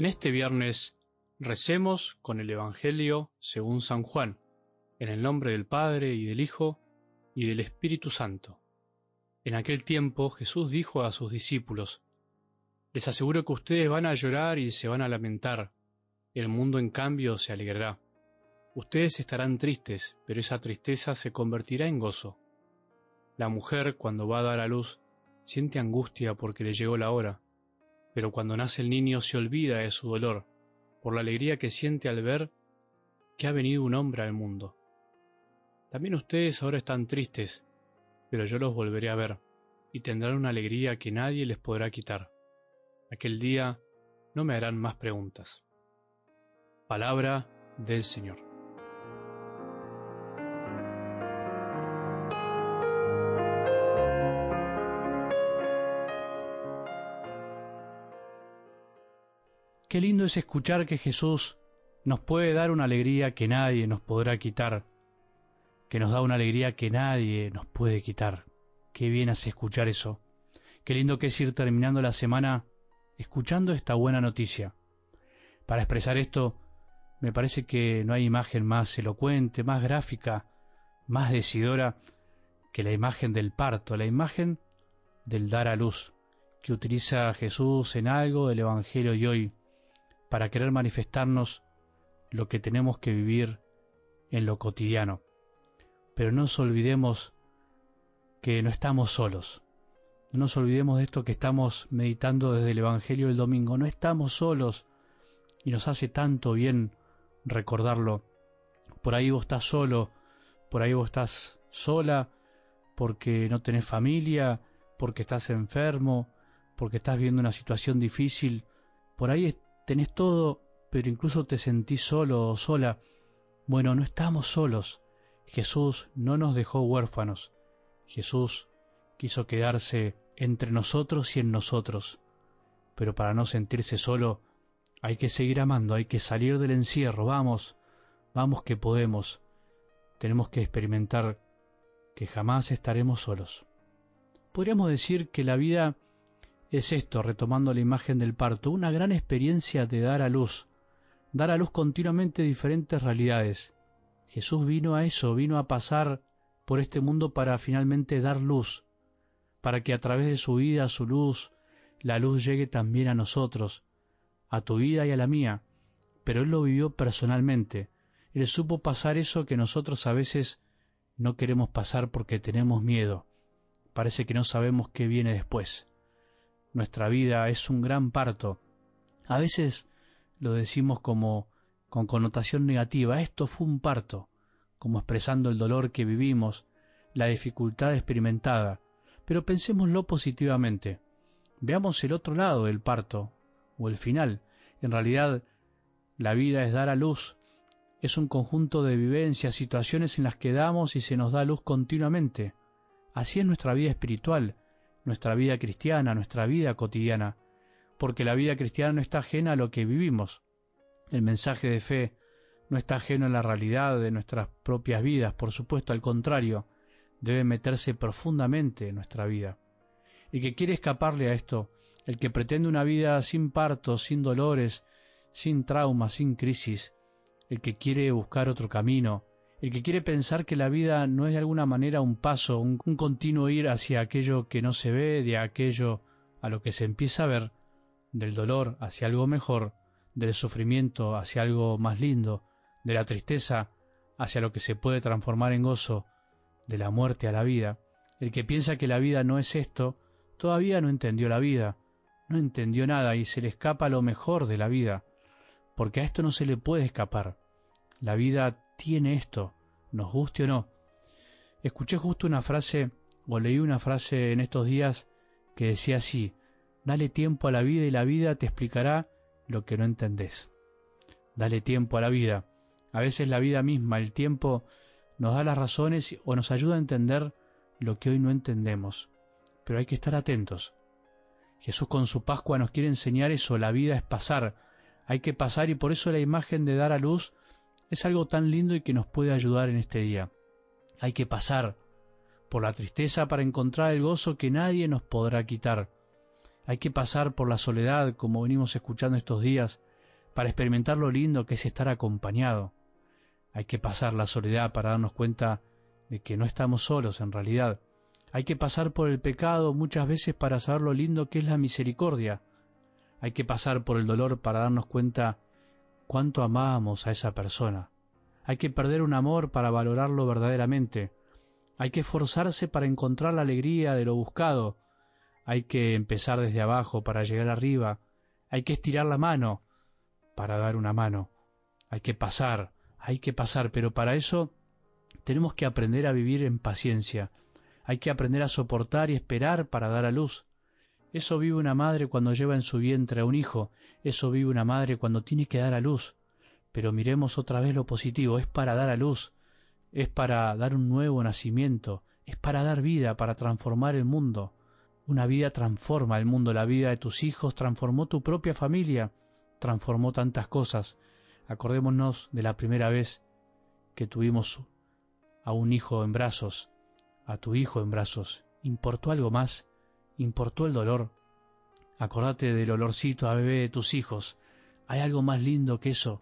En este viernes recemos con el Evangelio según San Juan, en el nombre del Padre y del Hijo y del Espíritu Santo. En aquel tiempo Jesús dijo a sus discípulos, Les aseguro que ustedes van a llorar y se van a lamentar, el mundo en cambio se alegrará. Ustedes estarán tristes, pero esa tristeza se convertirá en gozo. La mujer, cuando va a dar a luz, siente angustia porque le llegó la hora, pero cuando nace el niño se olvida de su dolor, por la alegría que siente al ver que ha venido un hombre al mundo. También ustedes ahora están tristes, pero yo los volveré a ver, y tendrán una alegría que nadie les podrá quitar. Aquel día no me harán más preguntas. Palabra del Señor. Qué lindo es escuchar que Jesús nos puede dar una alegría que nadie nos podrá quitar que nos da una alegría que nadie nos puede quitar. Qué bien hace escuchar eso. Qué lindo que es ir terminando la semana escuchando esta buena noticia. Para expresar esto, me parece que no hay imagen más elocuente, más gráfica, más decidora que la imagen del parto, la imagen del dar a luz, que utiliza Jesús en algo del Evangelio y hoy, para querer manifestarnos lo que tenemos que vivir en lo cotidiano pero no nos olvidemos que no estamos solos. No nos olvidemos de esto que estamos meditando desde el Evangelio del domingo. No estamos solos y nos hace tanto bien recordarlo. Por ahí vos estás solo, por ahí vos estás sola, porque no tenés familia, porque estás enfermo, porque estás viendo una situación difícil. Por ahí tenés todo, pero incluso te sentís solo o sola. Bueno, no estamos solos. Jesús no nos dejó huérfanos. Jesús quiso quedarse entre nosotros y en nosotros. Pero para no sentirse solo, hay que seguir amando, hay que salir del encierro. Vamos, vamos que podemos. Tenemos que experimentar que jamás estaremos solos. Podríamos decir que la vida es esto, retomando la imagen del parto, una gran experiencia de dar a luz, dar a luz continuamente diferentes realidades, Jesús vino a eso, vino a pasar por este mundo para finalmente dar luz, para que a través de su vida, su luz, la luz llegue también a nosotros, a tu vida y a la mía. Pero Él lo vivió personalmente. Él supo pasar eso que nosotros a veces no queremos pasar porque tenemos miedo. Parece que no sabemos qué viene después. Nuestra vida es un gran parto. A veces lo decimos como con connotación negativa, esto fue un parto, como expresando el dolor que vivimos, la dificultad experimentada, pero pensémoslo positivamente. Veamos el otro lado del parto, o el final. En realidad, la vida es dar a luz, es un conjunto de vivencias, situaciones en las que damos y se nos da luz continuamente. Así es nuestra vida espiritual, nuestra vida cristiana, nuestra vida cotidiana, porque la vida cristiana no está ajena a lo que vivimos. El mensaje de fe no está ajeno a la realidad de nuestras propias vidas, por supuesto, al contrario, debe meterse profundamente en nuestra vida. El que quiere escaparle a esto, el que pretende una vida sin partos, sin dolores, sin traumas, sin crisis, el que quiere buscar otro camino, el que quiere pensar que la vida no es de alguna manera un paso, un, continuo ir hacia aquello que no se ve, de aquello a lo que se empieza a ver, del dolor hacia algo mejor, del sufrimiento hacia algo más lindo, de la tristeza hacia lo que se puede transformar en gozo, de la muerte a la vida. El que piensa que la vida no es esto, todavía no entendió la vida, no entendió nada y se le escapa lo mejor de la vida, porque a esto no se le puede escapar. La vida tiene esto, nos guste o no. Escuché justo una frase, o leí una frase en estos días que decía así, dale tiempo a la vida y la vida te explicará lo que no entendés. Dale tiempo a la vida. A veces la vida misma, el tiempo, nos da las razones o nos ayuda a entender lo que hoy no entendemos. Pero hay que estar atentos. Jesús con su Pascua nos quiere enseñar eso, la vida es pasar. Hay que pasar y por eso la imagen de dar a luz es algo tan lindo y que nos puede ayudar en este día. Hay que pasar por la tristeza para encontrar el gozo que nadie nos podrá quitar hay que pasar por la soledad, como venimos escuchando estos días, para experimentar lo lindo que es estar acompañado. Hay que pasar la soledad para darnos cuenta de que no estamos solos en realidad. Hay que pasar por el pecado muchas veces para saber lo lindo que es la misericordia. Hay que pasar por el dolor para darnos cuenta cuánto amábamos a esa persona. Hay que perder un amor para valorarlo verdaderamente. Hay que esforzarse para encontrar la alegría de lo buscado. Hay que empezar desde abajo para llegar arriba. Hay que estirar la mano para dar una mano. Hay que pasar, hay que pasar, pero para eso tenemos que aprender a vivir en paciencia. Hay que aprender a soportar y esperar para dar a luz. Eso vive una madre cuando lleva en su vientre a un hijo, eso vive una madre cuando tiene que dar a luz. Pero miremos otra vez lo positivo, es para dar a luz, es para dar un nuevo nacimiento, es para dar vida, para transformar el mundo. Una vida transforma el mundo, la vida de tus hijos transformó tu propia familia, transformó tantas cosas. Acordémonos de la primera vez que tuvimos a un hijo en brazos, a tu hijo en brazos. ¿Importó algo más? ¿Importó el dolor? Acordate del olorcito a bebé de tus hijos. ¿Hay algo más lindo que eso?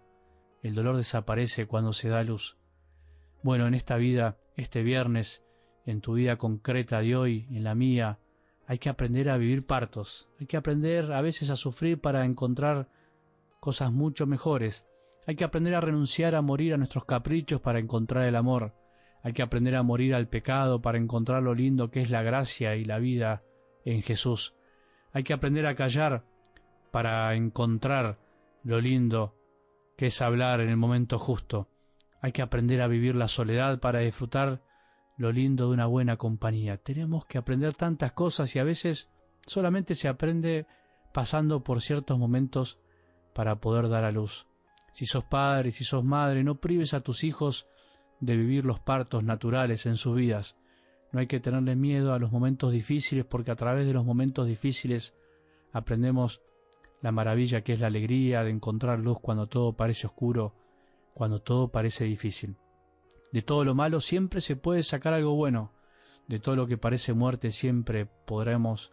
El dolor desaparece cuando se da luz. Bueno, en esta vida, este viernes, en tu vida concreta de hoy, en la mía, hay que aprender a vivir partos. Hay que aprender a veces a sufrir para encontrar cosas mucho mejores. Hay que aprender a renunciar a morir a nuestros caprichos para encontrar el amor. Hay que aprender a morir al pecado para encontrar lo lindo que es la gracia y la vida en Jesús. Hay que aprender a callar para encontrar lo lindo que es hablar en el momento justo. Hay que aprender a vivir la soledad para disfrutar lo lindo de una buena compañía. Tenemos que aprender tantas cosas y a veces solamente se aprende pasando por ciertos momentos para poder dar a luz. Si sos padre, si sos madre, no prives a tus hijos de vivir los partos naturales en sus vidas. No hay que tenerle miedo a los momentos difíciles porque a través de los momentos difíciles aprendemos la maravilla que es la alegría de encontrar luz cuando todo parece oscuro, cuando todo parece difícil. De todo lo malo siempre se puede sacar algo bueno, de todo lo que parece muerte siempre podremos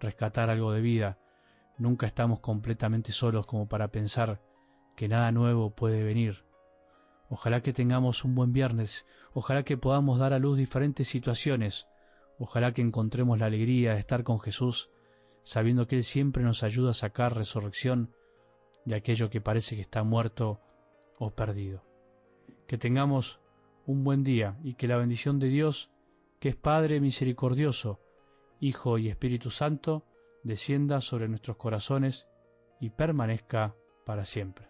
rescatar algo de vida. Nunca estamos completamente solos como para pensar que nada nuevo puede venir. Ojalá que tengamos un buen viernes, ojalá que podamos dar a luz diferentes situaciones, ojalá que encontremos la alegría de estar con Jesús, sabiendo que Él siempre nos ayuda a sacar resurrección de aquello que parece que está muerto o perdido. Que tengamos un buen día y que la bendición de Dios, que es Padre misericordioso, Hijo y Espíritu Santo, descienda sobre nuestros corazones y permanezca para siempre.